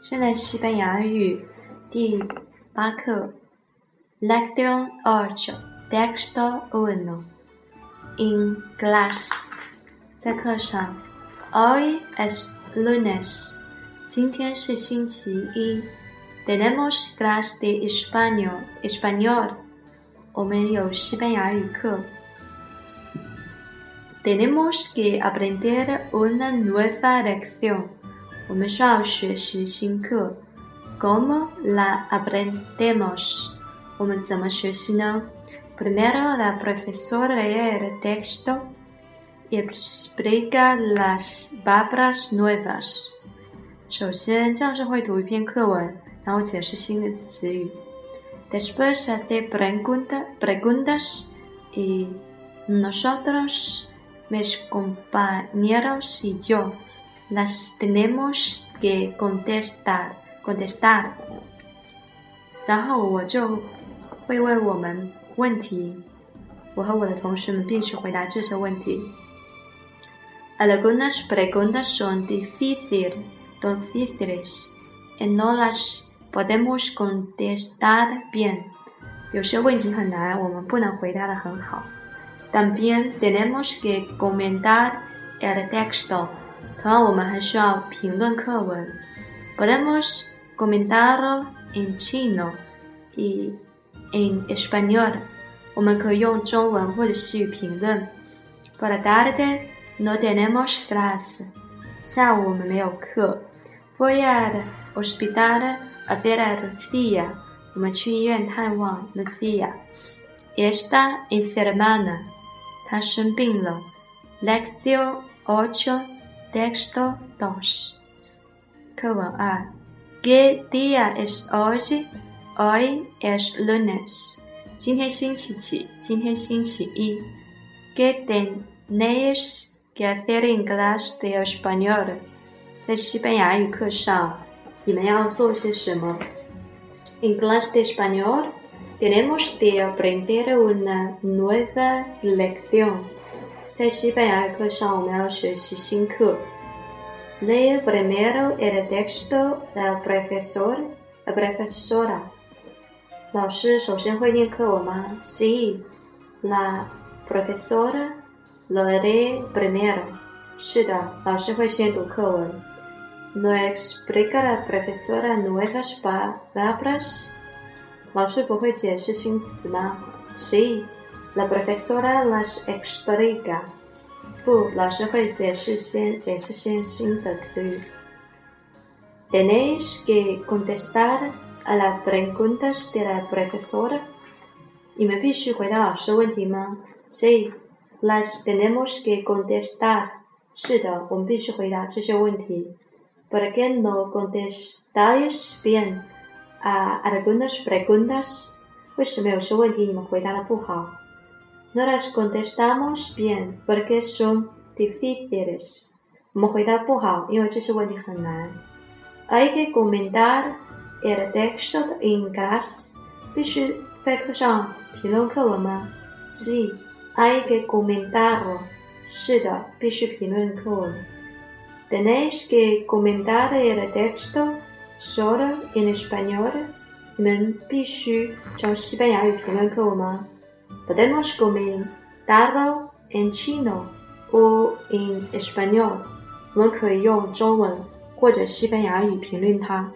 现在西班牙语第八课，Lección ocho, texto uno, en clase，在课上。Hoy es lunes，今天是星期一。Tenemos clase de español, español，我们有西班牙语课。Tenemos que aprender una nueva lección， 我们需要学习新课。¿Cómo la aprendemos？我们怎么学习呢？Primero la profesora lee el texto y explica las palabras nuevas。首先，教师会读一篇课文，然后解释新的词语。Después hace preguntas preguntas y nosotros mis compañeros y yo las tenemos que contestar contestar，然后我就会问我们问题，我和我的同学们必须回答这些问题。Algunas preguntas son difíciles, difíciles y no las podemos contestar bien。有些问题很难，我们不能回答的很好。También tenemos que comentar el texto， 同样我们还需要评论课文。Podemos comentarlo en chino y en español。我们可以用中文或者西语评论。Por la tarde no tenemos clase。下午我们没有课。Voy al hospital a ver a Lucía。我们去医院探望 Lucía。Está enferma。她生病了。Lección ocho, texto dos。课文二。¿Qué día es hoy? Hoy es lunes. 今天星期几？今天星期一。¿Qué tenéis que hacer en clase de español? 在西班牙语课上，你们要做些什么？En clase de español tenemos que aprender una nueva lección. 在西班牙语课上，我们要学习新课。Lee primero el texto del profesor, la profesora. 老师首先会念课文吗？Sí, la profesora lo lee primero. 是的，老师会先读课文。No explica la profesora nuevas palabras. 老师不会解释新词吗？Sí, la profesora las explica. 不，老师会解释先解释先新的词语。Tenéis que contestar a las preguntas de la profesora。你们必须回答老师问题吗？Sí, las tenemos que contestar。是的，我们必须回答这些问题。¿Por qué no contestáis bien a algunas preguntas？为什么有些问题你们回答的不好 ？No las contestamos bien porque son difíciles. 我们回答不好，因为这些问题很难。Hay que comentar el texto en clase. 必须在课上评论课文吗？Sí, hay que comentarlo. 是的，必须评论课文。Tenéis que comentar el texto solo en español. 你们必须用西班牙语评论课文吗 ？Podemos comentarlo en chino o en español。我们可以用中文或者西班牙语评论它。